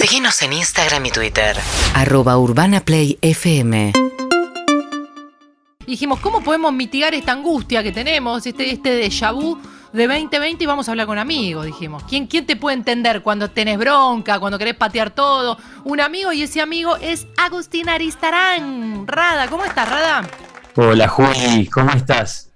Síguenos en Instagram y Twitter. Arroba Urbana Play FM. Dijimos, ¿cómo podemos mitigar esta angustia que tenemos, este, este déjà vu de 2020 y vamos a hablar con amigos? Dijimos, ¿Quién, ¿quién te puede entender cuando tenés bronca, cuando querés patear todo? Un amigo y ese amigo es Agustín Aristarán. Rada, ¿cómo estás, Rada? Hola Juli, ¿cómo estás?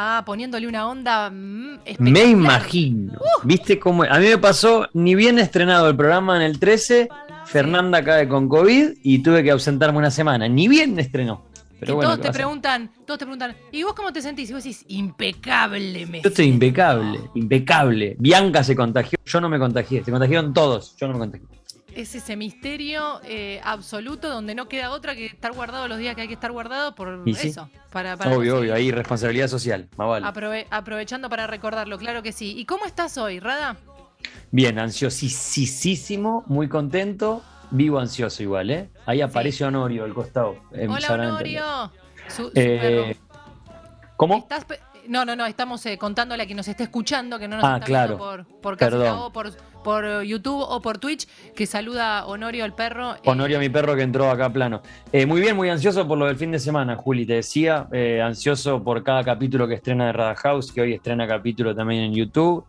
Ah, poniéndole una onda mm, Me imagino. ¿Viste cómo? A mí me pasó ni bien estrenado el programa en el 13, Fernanda cae con COVID y tuve que ausentarme una semana. Ni bien estrenó. Pero bueno, todos ¿qué te preguntan, todos te preguntan, ¿y vos cómo te sentís? Y vos decís, impecable me Yo estoy siento". impecable, impecable. Bianca se contagió, yo no me contagié. Se contagiaron todos, yo no me contagié. Es ese misterio eh, absoluto donde no queda otra que estar guardado los días que hay que estar guardado por Y sí. eso. Para, para Obvio, conseguir- obvio, ahí responsabilidad social, más vale. Aprove- aprovechando para recordarlo, claro que sí. ¿Y cómo estás hoy, Rada? Bien, ansiosísimo, muy contento. Vivo ansioso igual, ¿eh? Ahí aparece Honorio al costado. Eh, Hola. Honorio. Su- su Eh. ¿Cómo? ¿Estás No, no, no, estamos eh, contándole a quien nos esté escuchando, que no nos Ah, está claro. viendo por, por. Tago, por, por YouTube o por Twitch, que saluda a Honorio el perro. eh, Honorio, mi perro que entró acá plano. Eh, muy bien, muy ansioso por lo del fin de semana, Juli. Te decía, eh, ansioso por cada capítulo que estrena de Rada House, que hoy estrena capítulo también en YouTube.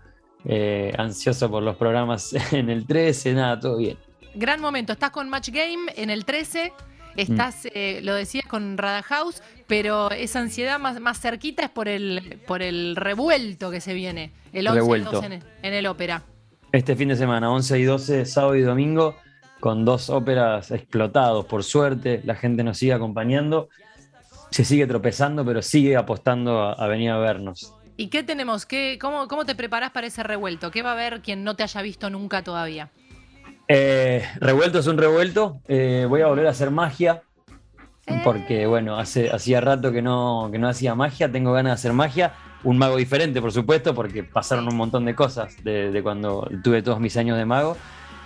Ansioso por los programas en el 13, nada, todo bien. Gran momento. Estás con Match Game en el 13. Estás, Mm. eh, lo decías, con Rada House, pero esa ansiedad más, más cerquita es por el, por el revuelto que se viene. El 11 y el Revuelto. 12 en, en el ópera. Este fin de semana, 11 y 12, sábado y domingo, con dos óperas explotados, por suerte. La gente nos sigue acompañando. Se sigue tropezando, pero sigue apostando a, a venir a vernos. ¿Y qué tenemos? ¿Qué, cómo, ¿Cómo te preparás para ese revuelto? ¿Qué va a haber quien no te haya visto nunca todavía? Eh, revuelto es un revuelto. Eh, voy a volver a hacer magia. Porque, bueno, hace, hacía rato que no, que no hacía magia. Tengo ganas de hacer magia. Un mago diferente, por supuesto, porque pasaron un montón de cosas de, de cuando tuve todos mis años de mago.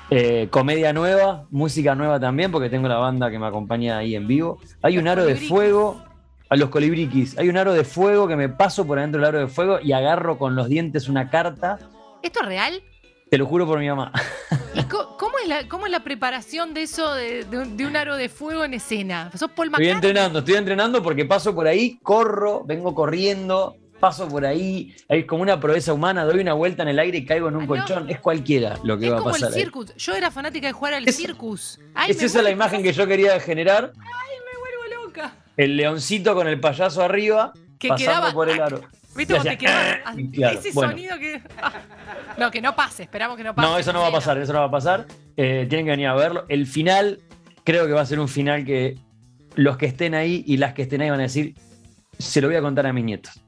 Eh, comedia nueva, música nueva también, porque tengo la banda que me acompaña ahí en vivo. Hay un aro de fuego. A los colibriquis. Hay un aro de fuego que me paso por adentro del aro de fuego y agarro con los dientes una carta. ¿Esto es real? Te lo juro por mi mamá. ¿Y co- cómo, es la, cómo es la preparación de eso, de, de un- de un aro de fuego en escena? ¿Sos Paul Estoy entrenando, estoy entrenando porque paso por ahí, corro, vengo corriendo, paso por ahí, es como una proeza humana, doy una vuelta en el aire y caigo en un Ah, no. colchón. Es cualquiera lo que Es va a como el pasar. ahí. circus. Yo era fanática de jugar al Es- circus. Ay, Es esa la imagen que yo quería generar, me vuelvo loca. el leoncito con el payaso arriba, Que pasando quedaba- por el aro. ¿Viste cómo te claro, Ese bueno. sonido que. No, que no pase, esperamos que no pase. No, eso no va a pasar, eso no va a pasar. Eh, tienen que venir a verlo. El final, creo que va a ser un final que los que estén ahí y las que estén ahí van a decir, se lo voy a contar a mis nietos.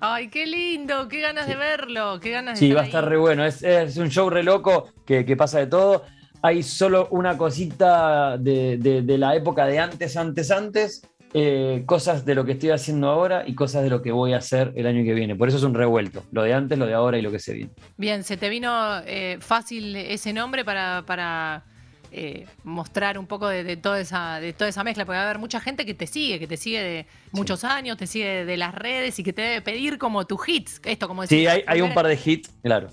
Ay, qué lindo, qué ganas de verlo, qué ganas de Sí, va a estar ahí. re bueno. Es, es un show re loco que, que pasa de todo. Hay solo una cosita de, de- de la época de antes, antes, antes. Eh, cosas de lo que estoy haciendo ahora y cosas de lo que voy a hacer el año que viene. Por eso es un revuelto. Lo de antes, lo de ahora y lo que se viene. Bien, se te vino eh, fácil ese nombre para, para eh, mostrar un poco de, de toda esa, de toda esa mezcla, porque va a haber mucha gente que te sigue, que te sigue de muchos años, te sigue de las redes y que te debe pedir como tus hits. Esto, como Sí, decís, hay, hay un par de hits, claro,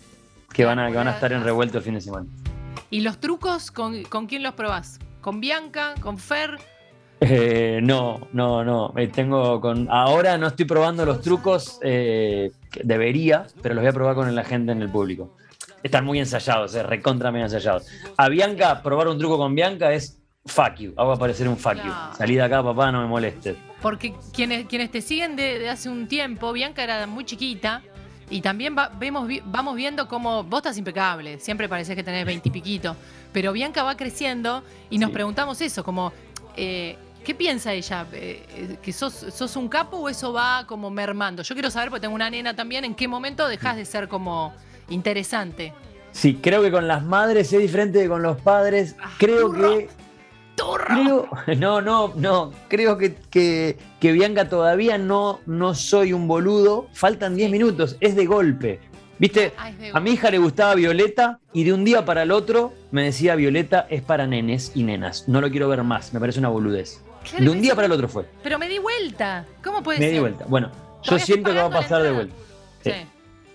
que van a, que van a estar en revuelto el fin de semana. ¿Y los trucos con, con quién los probás? ¿Con Bianca? ¿Con Fer? Eh, no, no, no. eh, tengo con. Ahora no estoy probando los trucos. eh, que debería, pero los voy a probar con la gente en el público. Están muy ensayados, eh, recontra muy ensayados. A Bianca, probar un truco con Bianca es fuck you. Hago aparecer un fuck you. Salí de acá, papá, no me molestes. Porque quienes, quienes te siguen de, de hace un tiempo, Bianca era muy chiquita y también va- vemos, vamos viendo cómo vos estás impecable, siempre parecés que tenés veintipiquito, pero Bianca va creciendo y nos Sí. preguntamos eso, como, ¿qué piensa ella? Eh, eh, ¿Que sos, sos un capo o eso va como mermando? Yo quiero saber, porque tengo una nena también, ¿en qué momento dejas de ser como interesante? Sí, creo que con las madres es diferente de con los padres. Creo turro. que. ¡Turro! Creo, no, no, no. Creo que, que, que Bianca todavía no, no soy un boludo. Faltan 10 minutos. Es de golpe. ¿Viste? Ah, A mi hija le gustaba Violeta y de un día para el otro me decía Violeta es para nenes y nenas. No lo quiero ver más. Me parece una boludez. Claro, De un me día para el otro fue. Pero me di vuelta. ¿Cómo puede Me ser? di vuelta. Bueno, yo siento que va a pasar de vuelta. Sí. Sí.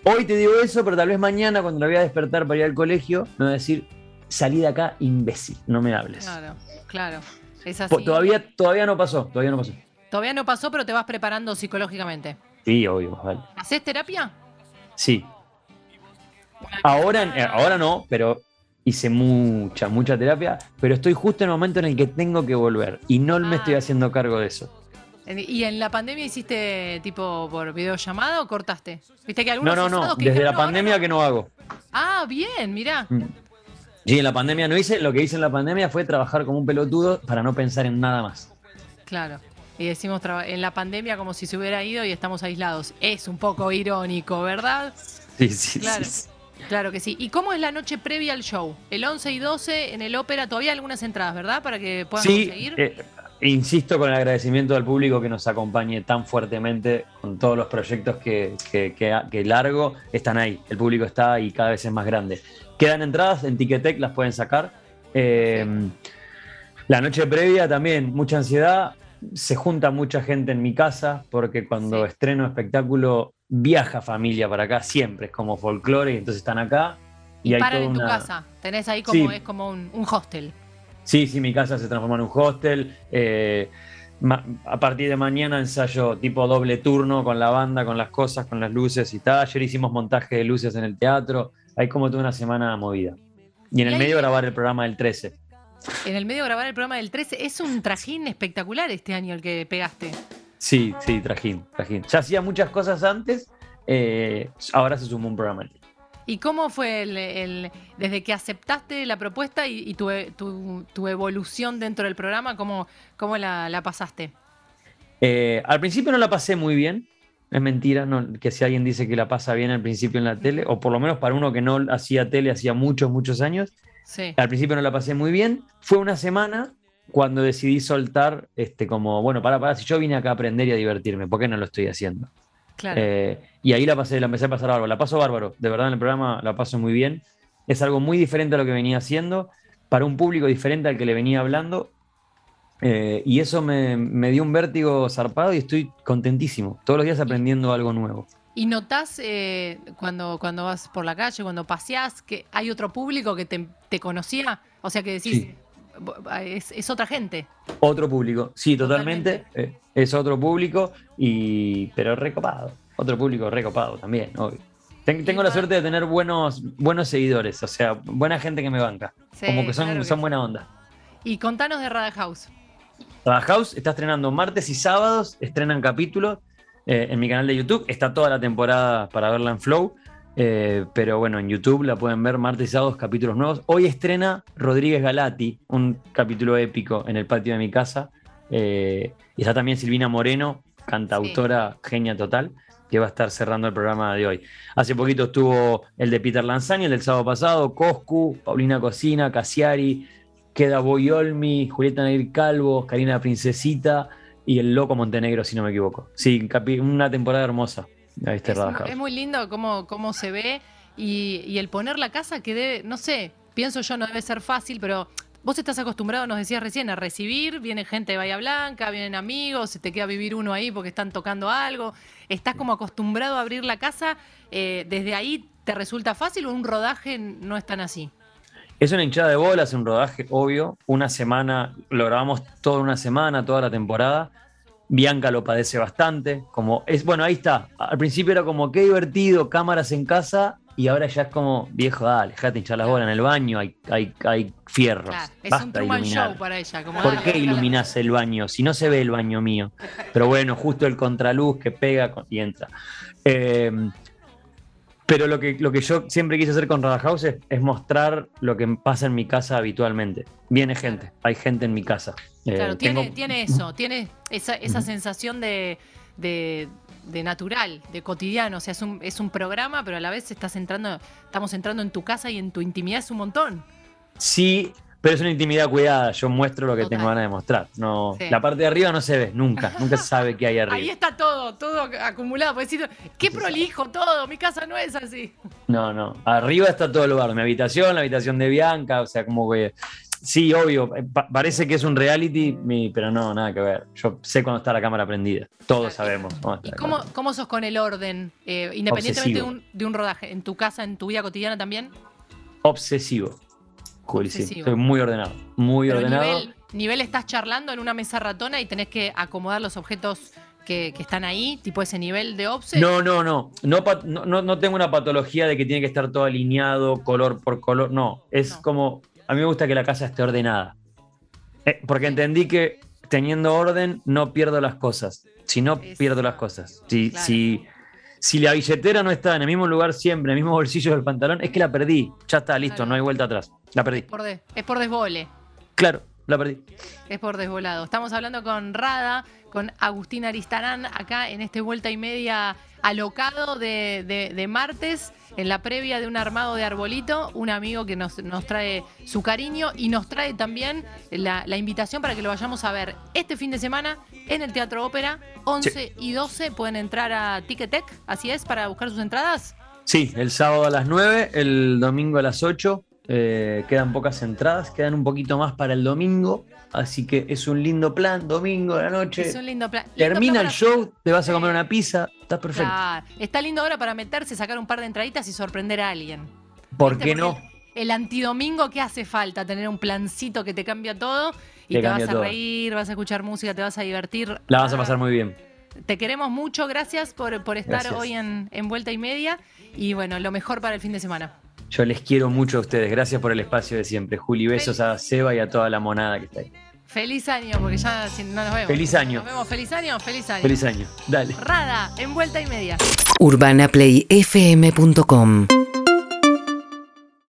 Hoy te digo eso, pero tal vez mañana, cuando la voy a despertar para ir al colegio, me va a decir, salí de acá imbécil, no me hables. Claro, claro. Es así. Po- Todavía, todavía no pasó, todavía no pasó. Todavía no pasó, pero te vas preparando psicológicamente. Sí, obvio, vale. ¿Haces terapia? Sí. Ahora, eh, ahora no, pero hice mucha, mucha terapia, pero estoy justo en el momento en el que tengo que volver y no me Ah. estoy haciendo cargo de eso. ¿Y en la pandemia hiciste tipo por videollamada o cortaste? ¿Viste que No, algunos no, no, que desde la "No, pandemia no"? que no hago. Ah, bien, mirá. Mm. Sí, en la pandemia no hice, lo que hice en la pandemia fue trabajar como un pelotudo para no pensar en nada más. Claro. Y decimos en la pandemia como si se hubiera ido y estamos aislados. Es un poco irónico, ¿verdad? Sí, sí, Claro. sí. Claro que sí. ¿Y cómo es la noche previa al show? El 11 y 12 en el ópera, todavía hay algunas entradas, ¿verdad? Para que puedan Sí, conseguir. eh, insisto con el agradecimiento al público que nos acompañe tan fuertemente con todos los proyectos que, que, que- que largo, están ahí. El público está y cada vez es más grande. Quedan entradas en Ticketek, las pueden sacar. Eh, La noche previa también, mucha ansiedad. Se junta mucha gente en mi casa porque cuando Sí. estreno espectáculo viaja familia para acá, siempre es como folclore y entonces están acá. y hay paran en tu una- casa. Tenés ahí como, Sí. es como un, un hostel. Sí, sí, mi casa se transforma en un hostel. eh, a partir de mañana ensayo tipo doble turno con la banda, con las cosas, con las luces y tal. Ayer hicimos montaje de luces en el teatro. Hay como toda una semana movida. Y en Y el medio grabar el programa del 13. En el medio grabar el programa del 13 es un trajín espectacular este año el que pegaste. Sí, sí, trajín, trajín. Ya hacía muchas cosas antes, eh, ahora se sumó un programa. ¿Y cómo fue el, el- desde que aceptaste la propuesta y, y tu, tu- tu evolución dentro del programa? ¿Cómo, cómo la, la pasaste? Eh, al principio no la pasé muy bien. Es mentira no, que si alguien dice que la pasa bien al principio en la tele, o por lo menos para uno que no hacía tele hacía muchos, muchos años, Sí. Al principio no la pasé muy bien. Fue una semana cuando decidí soltar, este, como, bueno, para, para, si yo vine acá a aprender y a divertirme, ¿por qué no lo estoy haciendo? Claro. Eh, y ahí la pasé, la empecé a pasar bárbaro. La paso bárbaro, de verdad en el programa la paso muy bien. Es algo muy diferente a lo que venía haciendo, para un público diferente al que le venía hablando. Eh, y eso me, me dio un vértigo zarpado y estoy contentísimo. Todos los días aprendiendo algo nuevo. ¿Y notás eh, cuando, cuando vas por la calle, cuando paseás, que hay otro público que te, te conocía? O sea, que decís, Sí. "Bo- es, es otra gente. Otro público, sí, totalmente. Totalmente. eh, es otro público, y, pero recopado. Otro público recopado también, obvio. Ten- tengo la suerte de tener buenos, buenos seguidores, o sea, buena gente que me banca. Sí, como que son, claro que son buena onda. Y contanos de Rada House. Rada House está estrenando martes y sábados, estrenan capítulos eh, en mi canal de YouTube. Está toda la temporada para verla en Flow. Eh, pero bueno, en YouTube la pueden ver martes y sábados, capítulos nuevos. Hoy estrena Rodríguez Galati, un capítulo épico en el patio de mi casa. eh, y está también Silvina Moreno, cantautora genia total, que va a estar cerrando el programa de hoy. Hace poquito estuvo el de Peter Lanzani, el del sábado pasado, Coscu, Paulina Cocina, Casiari, Queda Boyolmi, Julieta Neir Calvo, Karina Princesita y el Loco Montenegro, si no me equivoco. Sí, una temporada hermosa. Ahí está Es, muy lindo cómo, cómo se ve y, y el poner la casa que debe, no sé, pienso yo no debe ser fácil, pero vos estás acostumbrado, nos decías recién, a recibir, viene gente de Bahía Blanca, vienen amigos, se te queda vivir uno ahí porque están tocando algo, estás como acostumbrado a abrir la casa, eh, desde ahí te resulta fácil o un rodaje no es tan así. Es una hinchada de bolas, un rodaje, obvio. Una semana, lo grabamos toda una semana, toda la temporada. Bianca lo padece bastante. Como es, bueno, ahí está. Al principio era como qué divertido, cámaras en casa, y ahora ya es como, viejo, dale, dejate hinchar las bolas en el baño, hay, hay, hay fierros. Claro, es Basta un Truman iluminar. Show para ella. Como, ¿Por dale, qué dale. iluminás el baño? Si no se ve el baño mío. Pero bueno, justo el contraluz que pega y entra. Eh, pero lo que, lo que yo siempre quise hacer con Rada House es, es mostrar lo que pasa en mi casa habitualmente. Viene gente, hay gente en mi casa. Eh, Claro, tiene, tengo- tiene eso, tiene esa, esa sensación de, de- de natural, de cotidiano. O sea, es un, es un programa, pero a la vez estás entrando, estamos entrando en tu casa y en tu intimidad es un montón. Sí, pero es una intimidad cuidada. Yo muestro lo que Total. tengo ganas de mostrar. No, Sí. La parte de arriba no se ve, nunca. Nunca se sabe qué hay arriba. Ahí está todo, todo acumulado. Puedes decir, qué prolijo todo, mi casa no es así. No, no. Arriba está todo el lugar. Mi habitación, la habitación de Bianca, o sea, como que. Sí, obvio. eh, pa- parece que es un reality, pero no, nada que ver. Yo sé cuando está la cámara prendida. Todos sabemos. cuando está ¿Y la cómo, sos con el orden? Eh, independientemente de Obsesivo. un, de un rodaje, en tu casa, en tu vida cotidiana también. Obsesivo. Juli, sí. Soy muy ordenado. Muy Pero ordenado. nivel, nivel estás charlando en una mesa ratona y tenés que acomodar los objetos que, que están ahí, tipo ese nivel de obse. No, no, no. No, no, no- no tengo una patología de que tiene que estar todo alineado, color por color. No, es No. como. A mí me gusta que la casa esté ordenada. Eh, porque entendí que teniendo orden no pierdo las cosas. Si no, Es- pierdo las cosas. Si, Claro. si, si la billetera no está en el mismo lugar siempre, en el mismo bolsillo del pantalón, es que la perdí. Ya está, listo, Claro. no hay vuelta atrás. La perdí. Por de- es por desbole. Claro, la perdí. Es por desvolado. Estamos hablando con Rada, con Agustín Aristarán, acá en este vuelta y media alocado de, de- de martes, en la previa de un armado de arbolito, un amigo que nos, nos trae su cariño y nos trae también la, la invitación para que lo vayamos a ver este fin de semana en el Teatro Ópera, 11 y 12. Pueden entrar a Ticketek, así es, para buscar sus entradas. Sí, el sábado a las 9, el domingo a las 8. Eh, quedan pocas entradas, quedan un poquito más para el domingo. Así que es un lindo plan, domingo a la noche. Es un lindo plan. Lindo Termina plan el show, te vas a comer una pizza, está perfecto. Claro. Está lindo ahora para meterse, sacar un par de entraditas y sorprender a alguien. ¿Por qué no? El, el antidomingo, ¿qué hace falta? Tener un plancito que te cambia todo y Te te, vas a todo. reír, vas a escuchar música, te vas a divertir. La vas a Ah, pasar muy bien. Te queremos mucho, gracias por, por estar Gracias. hoy en, en Vuelta y Media y bueno, lo mejor para el fin de semana. Yo les quiero mucho a ustedes. Gracias por el espacio de siempre. Juli, besos a Seba y a toda la monada que está ahí. Feliz año, porque ya si no nos vemos. Feliz año. Nos vemos, feliz año, feliz año. Feliz año. Dale. Rada, en Vuelta y Media. UrbanaPlayFM.com